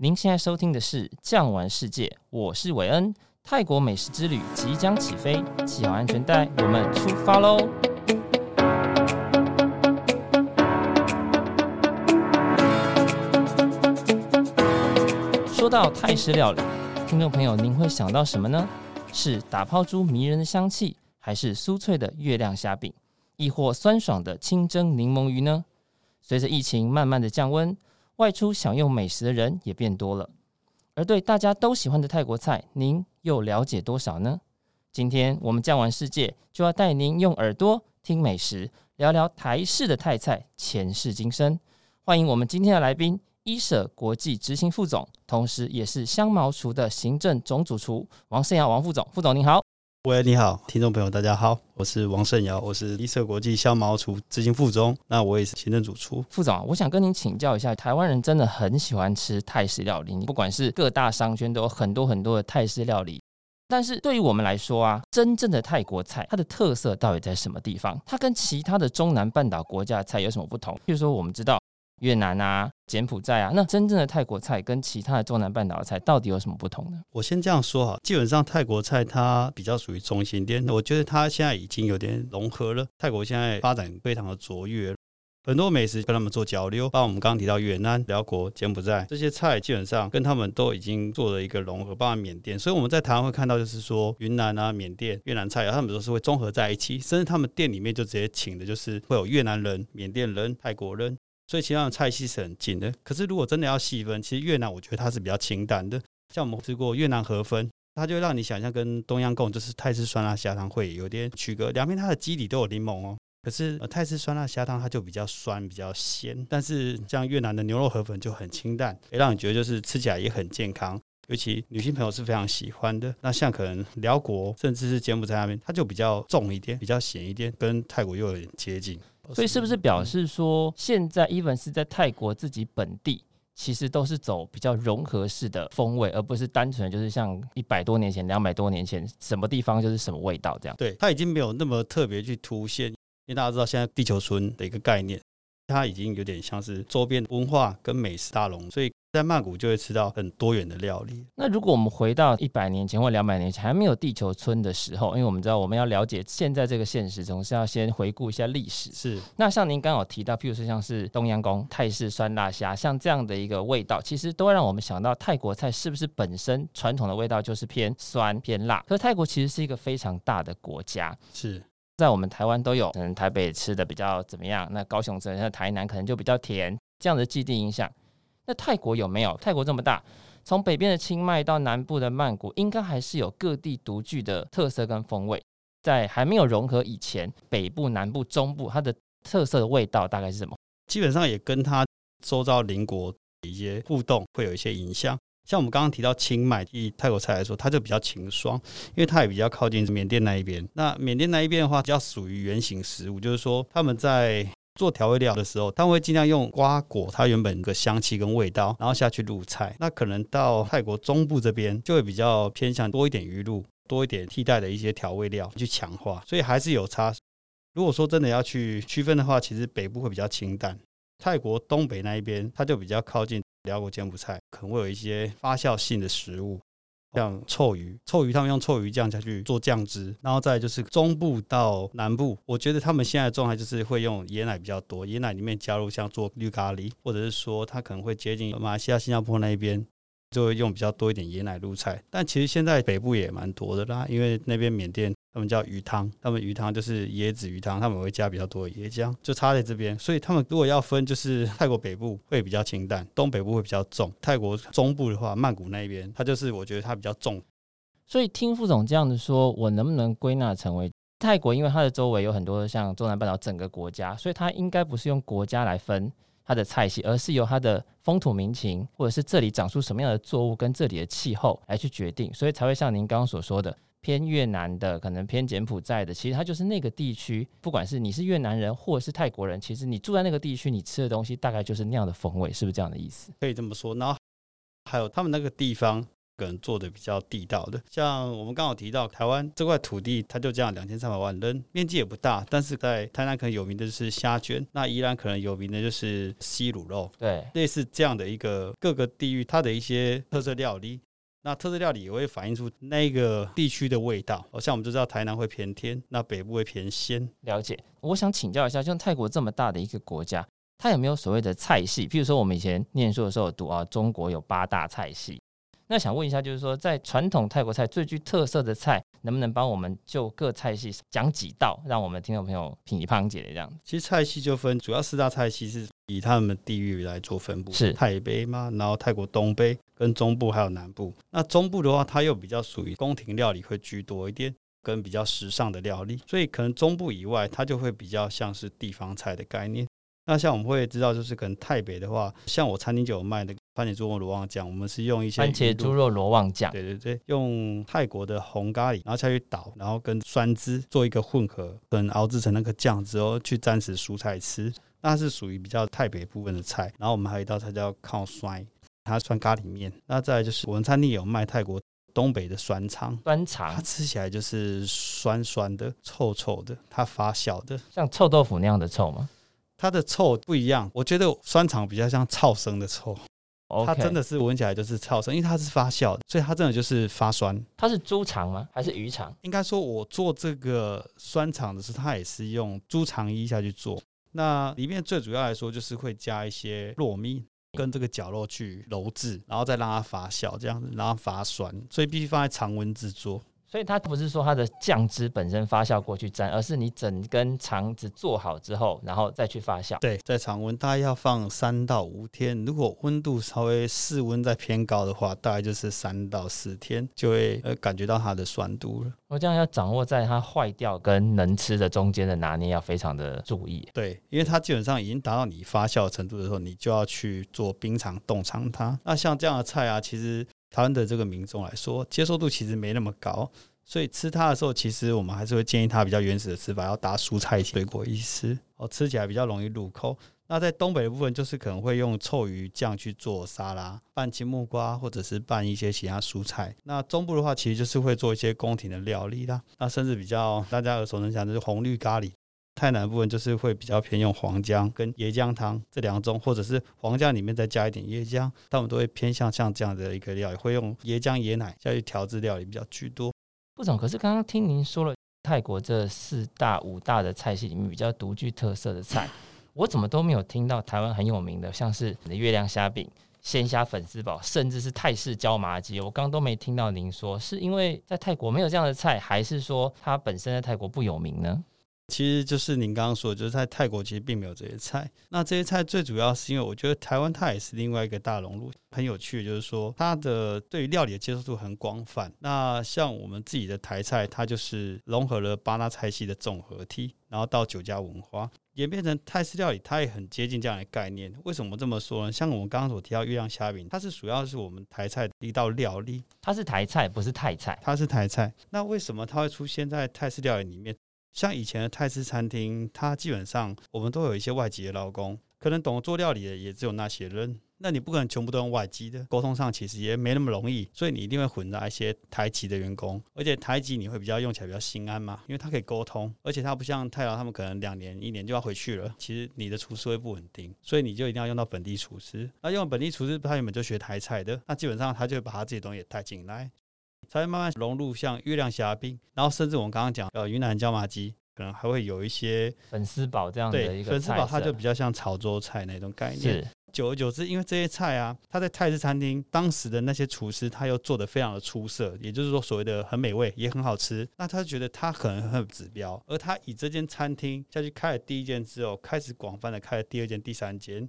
您现在收听的是《酱玩世界》，我是韦恩。泰国美食之旅即将起飞，系好安全带，我们出发喽！说到泰式料理，听众朋友，您会想到什么呢？是打抛猪迷人的香气，还是酥脆的月亮虾饼，亦或酸爽的清蒸柠檬鱼呢？随着疫情慢慢的降温。外出享用美食的人也变多了，而对大家都喜欢的泰国菜，您又了解多少呢？今天我们酱玩世界就要带您用耳朵听美食，聊聊台式的泰菜前世今生。欢迎我们今天的来宾，一舍国际执行副总，同时也是香茅厨的行政总主厨王胜尧王副总。副总您好。喂，你好，听众朋友，大家好，我是王胜尧，我是一舍国际香茅厨执行副总，那我也是行政主厨。副总，我想跟您请教一下，台湾人真的很喜欢吃泰式料理，不管是各大商圈都有很多很多的泰式料理，但是对于我们来说啊，真正的泰国菜，它的特色到底在什么地方？它跟其他的中南半岛国家的菜有什么不同？譬如说，我们知道。越南啊，柬埔寨啊，那真正的泰国菜跟其他的中南半岛的菜到底有什么不同呢？我先这样说哈，基本上泰国菜它比较属于中心店，我觉得它现在已经有点融合了。泰国现在发展非常的卓越，很多美食跟他们做交流，包括我们刚刚提到越南、寮国、柬埔寨这些菜，基本上跟他们都已经做了一个融合，包括缅甸。所以我们在台湾会看到，就是说云南啊、缅甸、越南菜啊，他们都是会综合在一起，甚至他们店里面就直接请的就是会有越南人、缅甸人、泰国人。所以其他的菜系是很近的，可是如果真的要细分，其实越南我觉得它是比较清淡的。像我们吃过越南河粉，它就让你想象跟冬阴功就是泰式酸辣虾汤会有点区隔。两边它的基底都有柠檬哦，可是泰式酸辣虾汤它就比较酸比较咸，但是像越南的牛肉河粉就很清淡，也让你觉得就是吃起来也很健康，尤其女性朋友是非常喜欢的。那像可能寮国甚至是柬埔寨那边，它就比较重一点，比较咸一点，跟泰国又有点接近。所以是不是表示说，现在 even 是在泰国自己本地，其实都是走比较融合式的风味，而不是单纯就是像一百多年前、两百多年前，什么地方就是什么味道这样？对，它已经没有那么特别去凸显，因为大家知道现在地球村的一个概念，它已经有点像是周边文化跟美食大龙，所以。在曼谷就会吃到很多元的料理。那如果我们回到一百年前或两百年前还没有地球村的时候，因为我们知道我们要了解现在这个现实，总是要先回顾一下历史。是。那像您刚好提到，譬如说像是东阳宫、泰式酸辣虾，像这样的一个味道，其实都会让我们想到泰国菜是不是本身传统的味道就是偏酸偏辣？可是泰国其实是一个非常大的国家，是在我们台湾都有，可能台北吃的比较怎么样？那高雄、像台南可能就比较甜，这样的既定印象。那泰国有没有？泰国这么大，从北边的清迈到南部的曼谷，应该还是有各地独具的特色跟风味。在还没有融合以前，北部、南部、中部它的特色的味道大概是什么？基本上也跟它周遭邻国一些互动会有一些影响。像我们刚刚提到清迈，以泰国菜来说，它就比较清爽，因为它也比较靠近缅甸那一边。那缅甸那一边的话，比较属于原形食物，就是说他们在。做调味料的时候，他们会尽量用瓜果它原本的香气跟味道，然后下去入菜。那可能到泰国中部这边就会比较偏向多一点鱼露，多一点替代的一些调味料去强化，所以还是有差。如果说真的要去区分的话，其实北部会比较清淡，泰国东北那一边它就比较靠近寮国柬埔寨，可能会有一些发酵性的食物。像臭鱼，臭鱼他们用臭鱼酱下去做酱汁，然后再就是中部到南部，我觉得他们现在的状态就是会用椰奶比较多，椰奶里面加入像做绿咖喱，或者是说他可能会接近马来西亚、新加坡那一边，就会用比较多一点椰奶入菜。但其实现在北部也蛮多的啦，因为那边缅甸。他们叫鱼汤，他们鱼汤就是椰子鱼汤，他们会加比较多的椰浆，就差在这边。所以他们如果要分，就是泰国北部会比较清淡，东北部会比较重。泰国中部的话，曼谷那边，它就是我觉得它比较重。所以听副总这样子说，我能不能归纳成为泰国？因为它的周围有很多像中南半岛整个国家，所以它应该不是用国家来分它的菜系，而是由它的风土民情，或者是这里长出什么样的作物跟这里的气候来去决定，所以才会像您刚刚所说的。偏越南的，可能偏柬埔寨的，其实它就是那个地区。不管是你是越南人，或者是泰国人，其实你住在那个地区，你吃的东西大概就是那样的风味，是不是这样的意思？可以这么说。然后还有他们那个地方可能做的比较地道的。像我们刚好提到台湾这块土地，它就这样两千三百万人，面积也不大，但是在台南可能有名的就是虾卷，那宜兰可能有名的就是西卤肉，对，类似这样的一个各个地域它的一些特色料理。那特色料理也会反映出那个地区的味道。好像我们就知道台南会偏甜，那北部会偏鲜。了解。我想请教一下，像泰国这么大的一个国家，它有没有所谓的菜系？譬如说我们以前念书的时候读啊，中国有八大菜系。那想问一下，就是说在传统泰国菜最具特色的菜，能不能帮我们就各菜系讲几道，让我们听众朋友品尝解的这样子？其实菜系就分主要四大菜系是。以他们的地域来做分布，是泰北吗，然后泰国东北跟中部还有南部。那中部的话，它又比较属于宫廷料理会居多一点，跟比较时尚的料理，所以可能中部以外，它就会比较像是地方菜的概念。那像我们会知道，就是可能泰北的话，像我餐厅就有卖的番茄猪肉罗旺酱，我们是用一些番茄猪肉罗旺酱，对对对，用泰国的红咖喱，然后下去捣，然后跟酸汁做一个混合，跟熬制成那个酱之后去沾食蔬菜吃。那是属于比较泰北部分的菜，然后我们还有一道菜叫靠酸，它酸咖喱面。那再来就是我们餐厅有卖泰国东北的酸肠，酸肠它吃起来就是酸酸的、臭臭的，它发酵的，像臭豆腐那样的臭吗？它的臭不一样，我觉得酸肠比较像臭生的臭.它真的是闻起来就是超生，因为它是发酵的，所以它真的就是发酸。它是猪肠吗？还是鱼肠？应该说，我做这个酸肠的时候，它也是用猪肠衣下去做。那里面最主要来说，就是会加一些糯米跟这个绞肉去揉制，然后再让它发酵，这样子让它发酸，所以必须放在常温制作。所以它不是说它的酱汁本身发酵过去沾，而是你整根肠子做好之后，然后再去发酵。对，在常温大概要放三到五天，如果温度稍微室温再偏高的话，大概就是三到四天就会呃感觉到它的酸度了。我这样要掌握在它坏掉跟能吃的中间的拿捏，要非常的注意。对，因为它基本上已经达到你发酵的程度的时候，你就要去做冰藏冻藏它。那像这样的菜啊，其实。台湾的这个民众来说，接受度其实没那么高，所以吃它的时候，其实我们还是会建议它比较原始的吃法，要搭蔬菜水果一吃，哦，吃起来比较容易入口。那在东北的部分，就是可能会用臭鱼酱去做沙拉，拌青木瓜，或者是拌一些其他蔬菜。那中部的话，其实就是会做一些宫廷的料理啦，那甚至比较大家耳熟能详的是红绿咖喱。泰南部分就是会比较偏用黄姜跟椰浆汤这两种，或者是黄姜里面再加一点椰浆，但我们都会偏向像这样的一个料理，会用椰浆椰奶下去调制料理比较居多。部长，可是刚刚听您说了泰国这四大五大的菜系里面比较独具特色的菜，我怎么都没有听到台湾很有名的，像是你的月亮虾饼、鲜虾粉丝煲，甚至是泰式椒麻鸡，我刚都没听到您说，是因为在泰国没有这样的菜，还是说它本身在泰国不有名呢？其实就是您刚刚说的，就是在泰国其实并没有这些菜。那这些菜最主要是因为我觉得台湾它也是另外一个大熔炉，很有趣的就是说它的对于料理的接受度很广泛。那像我们自己的台菜，它就是融合了八大菜系的综合体，然后到酒家文化演变成泰式料理，它也很接近这样的概念。为什么这么说呢？像我们刚刚所提到月亮虾饼，它是主要是我们台菜的一道料理，它是台菜，不是泰菜，它是台菜。那为什么它会出现在泰式料理里面？像以前的泰式餐厅，它基本上我们都有一些外籍的劳工，可能懂做料理的也只有那些人。那你不可能全部都用外籍的，沟通上其实也没那么容易，所以你一定会混杂一些台籍的员工。而且台籍你会比较用起来比较心安嘛，因为它可以沟通，而且它不像泰劳他们可能两年一年就要回去了。其实你的厨师会不稳定，所以你就一定要用到本地厨师。那用本地厨师，他原本就学台菜的，那基本上他就会把他自己东西也带进来。才会慢慢融入像月亮虾饼，然后甚至我们刚刚讲呃云南椒麻鸡，可能还会有一些粉丝煲这样的一个菜。粉丝煲它就比较像潮州菜那种概念。是，久而久之，因为这些菜啊，它在泰式餐厅当时的那些厨师，他又做的非常的出色，也就是说所谓的很美味，也很好吃。那他觉得他可能很有指标，而他以这间餐厅下去开了第一间之后，开始广泛的开了第二间、第三间。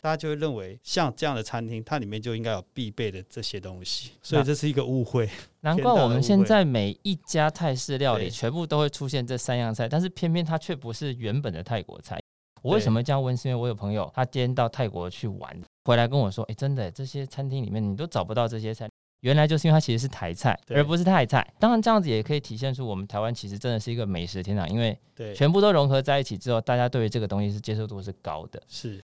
大家就会认为，像这样的餐厅，它里面就应该有必备的这些东西，所以这是一个误会。难怪我们现在每一家泰式料理全部都会出现这三样菜，但是偏偏它却不是原本的泰国菜。我为什么这样问？是因为我有朋友，他今天到泰国去玩，回来跟我说：“哎，真的，这些餐厅里面你都找不到这些菜，原来就是因为它其实是台菜，而不是泰菜。”当然，这样子也可以体现出我们台湾其实真的是一个美食天堂，因为全部都融合在一起之后，大家对于这个东西是接受度是高的。是。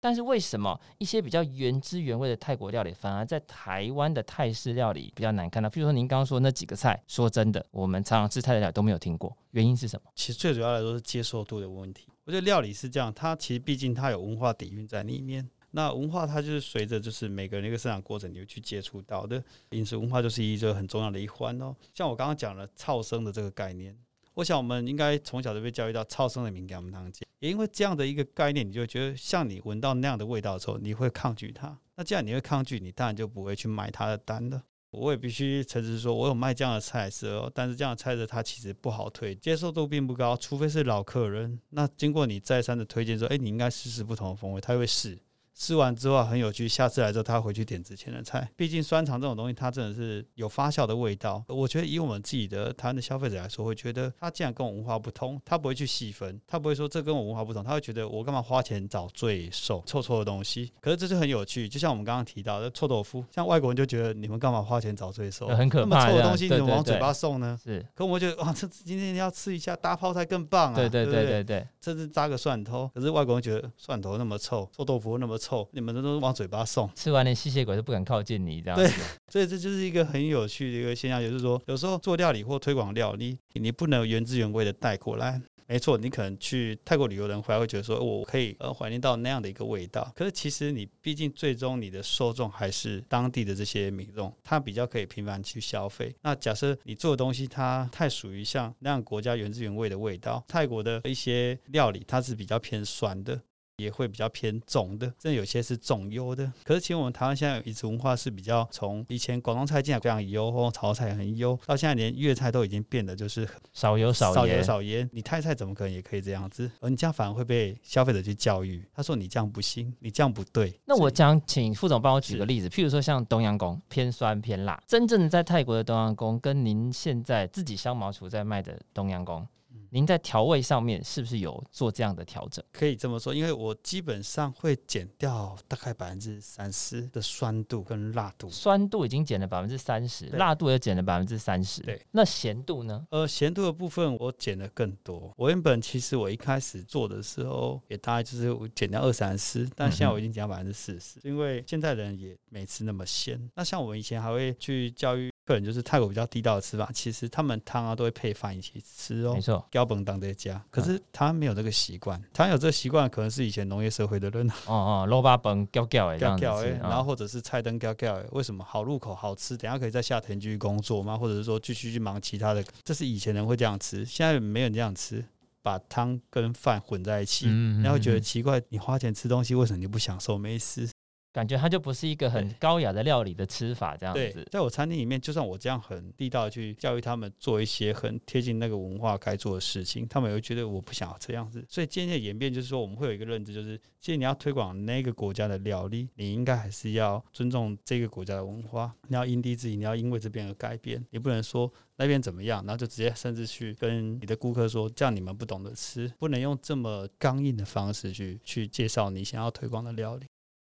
但是为什么一些比较原汁原味的泰国料理，反而在台湾的泰式料理比较难看到？譬如说您刚刚说那几个菜，说真的，我们常常吃泰式料理都没有听过，原因是什么？其实最主要来说是接受度的问题。我觉得料理是这样，它其实毕竟它有文化底蕴在里面。那文化它就是随着就是每个人的一个生长过程，你会去接触到的饮食文化就是一个很重要的一环哦。像我刚刚讲了草生的这个概念。我想我们应该从小就被教育到超生的敏感我们当中，也因为这样的一个概念，你就觉得像你闻到那样的味道的时候，你会抗拒它。那既然你会抗拒，你当然就不会去买它的单了。我也必须诚实说，我有卖这样的菜色哦，但是这样的菜色它其实不好推，接受度并不高，除非是老客人。那经过你再三的推荐说，哎，你应该试试不同的风味，他会试。吃完之后很有趣，下次来之后他回去点之前的菜。毕竟酸肠这种东西，它真的是有发酵的味道。我觉得以我们自己的台湾的消费者来说，会觉得他既然跟我文化不通，他不会去细分，他不会说这跟我文化不同，他会觉得我干嘛花钱找罪受臭臭的东西？可是这就很有趣，就像我们刚刚提到的臭豆腐，像外国人就觉得你们干嘛花钱找罪受？很可怕，那么臭的东西你怎么往嘴巴送呢？是，可我们觉得哇，这今天要吃一下大泡菜更棒啊！对对对对对，对，甚至扎个蒜头。可是外国人觉得蒜头那么臭，臭豆腐那么臭，你们都都。往嘴巴送，吃完连吸血鬼都不敢靠近你，这样对，所以这就是一个很有趣的一个现象，就是说有时候做料理或推广料理，你不能原汁原味的带过来。没错，你可能去泰国旅游的人回来会觉得说，我可以呃怀念到那样的一个味道。可是其实你毕竟最终你的受众还是当地的这些民众，他比较可以频繁去消费。那假设你做的东西它太属于像那样国家原汁原味的味道，泰国的一些料理它是比较偏酸的。也会比较偏重的，甚至有些是重油的。可是其实我们台湾现在有饮食文化是比较从以前广东菜进来非常油，或潮菜很油，到现在连粤菜都已经变得就是少油少盐。少油少盐，你泰菜怎么可能也可以这样子？而你这样反而会被消费者去教育，他说你这样不行，你这样不对。那我想，请副总帮我举个例子，譬如说像冬阴功偏酸偏辣，真正在泰国的冬阴功跟您现在自己香茅厨在卖的冬阴功。您在调味上面是不是有做这样的调整？可以这么说，因为我基本上会减掉大概百分之三十的酸度跟辣度。酸度已经减了百分之三十，辣度也减了百分之三十。对，那咸度呢？呃，咸度的部分我减了更多。我原本其实我一开始做的时候也大概就是减掉二三十，但现在我已经减到百分之四十，因为现在人也没吃那么咸。那像我们以前还会去教育。客人就是泰国比较地道的吃法，其实他们汤啊都会配饭一起吃哦。没错，标本当在家，可是他没有这个习惯。他有这个习惯，可能是以前农业社会的人。哦哦，肉巴本胶胶哎，胶胶哎，然后或者是菜灯胶胶哎，为什么好入口好吃？等下可以在下田继续工作吗？或者是说继续去忙其他的？这是以前人会这样吃，现在没人这样吃，把汤跟饭混在一起，然后觉得奇怪，你花钱吃东西，为什么你不享受美食？感觉它就不是一个很高雅的料理的吃法，这样子。在我餐厅里面，就算我这样很地道的去教育他们做一些很贴近那个文化该做的事情，他们也会觉得我不想要这样子。所以渐渐演变就是说，我们会有一个认知，就是其实你要推广那个国家的料理，你应该还是要尊重这个国家的文化。你要因地制宜，你要因为这边而改变，你不能说那边怎么样，然后就直接甚至去跟你的顾客说，这样你们不懂得吃，不能用这么刚硬的方式去去介绍你想要推广的料理。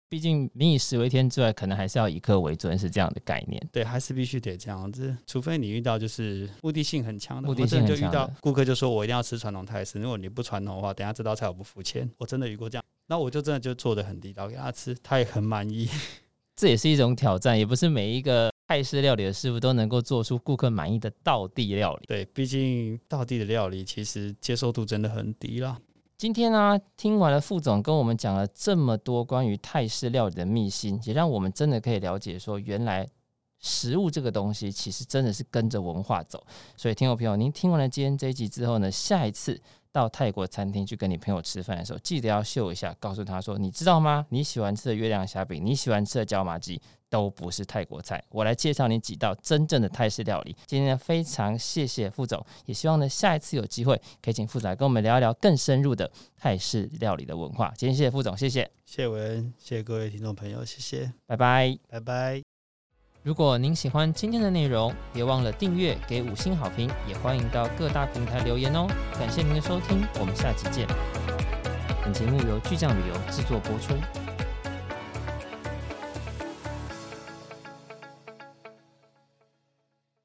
毕竟民以食为天之外，可能还是要以客为尊，是这样的概念。对，还是必须得这样子。除非你遇到就是目的性很强的，目的性就遇到顾客就说我一定要吃传统泰式，如果你不传统的话，等下这道菜我不付钱。我真的遇过这样，那我就真的就做的很地道给他吃，他也很满意。这也是一种挑战，也不是每一个泰式料理的师傅都能够做出顾客满意的道地料理。对，毕竟道地的料理其实接受度真的很低啦。今天呢、啊，听完了副总跟我们讲了这么多关于泰式料理的秘辛，也让我们真的可以了解说，原来食物这个东西其实真的是跟着文化走。所以，听众朋友，您听完了今天这一集之后呢，下一次到泰国餐厅去跟你朋友吃饭的时候，记得要秀一下，告诉他说，你知道吗？你喜欢吃的月亮虾饼，你喜欢吃的椒麻鸡。都不是泰国菜，我来介绍你几道真正的泰式料理。今天非常谢谢副总，也希望呢下一次有机会可以请副总来跟我们聊一聊更深入的泰式料理的文化。今天谢谢副总，谢谢，谢谢文，谢谢各位听众朋友，谢谢，拜拜，拜拜。如果您喜欢今天的内容，别忘了订阅、给五星好评，也欢迎到各大平台留言哦。感谢您的收听，我们下期见。本节目由巨匠旅游制作播出。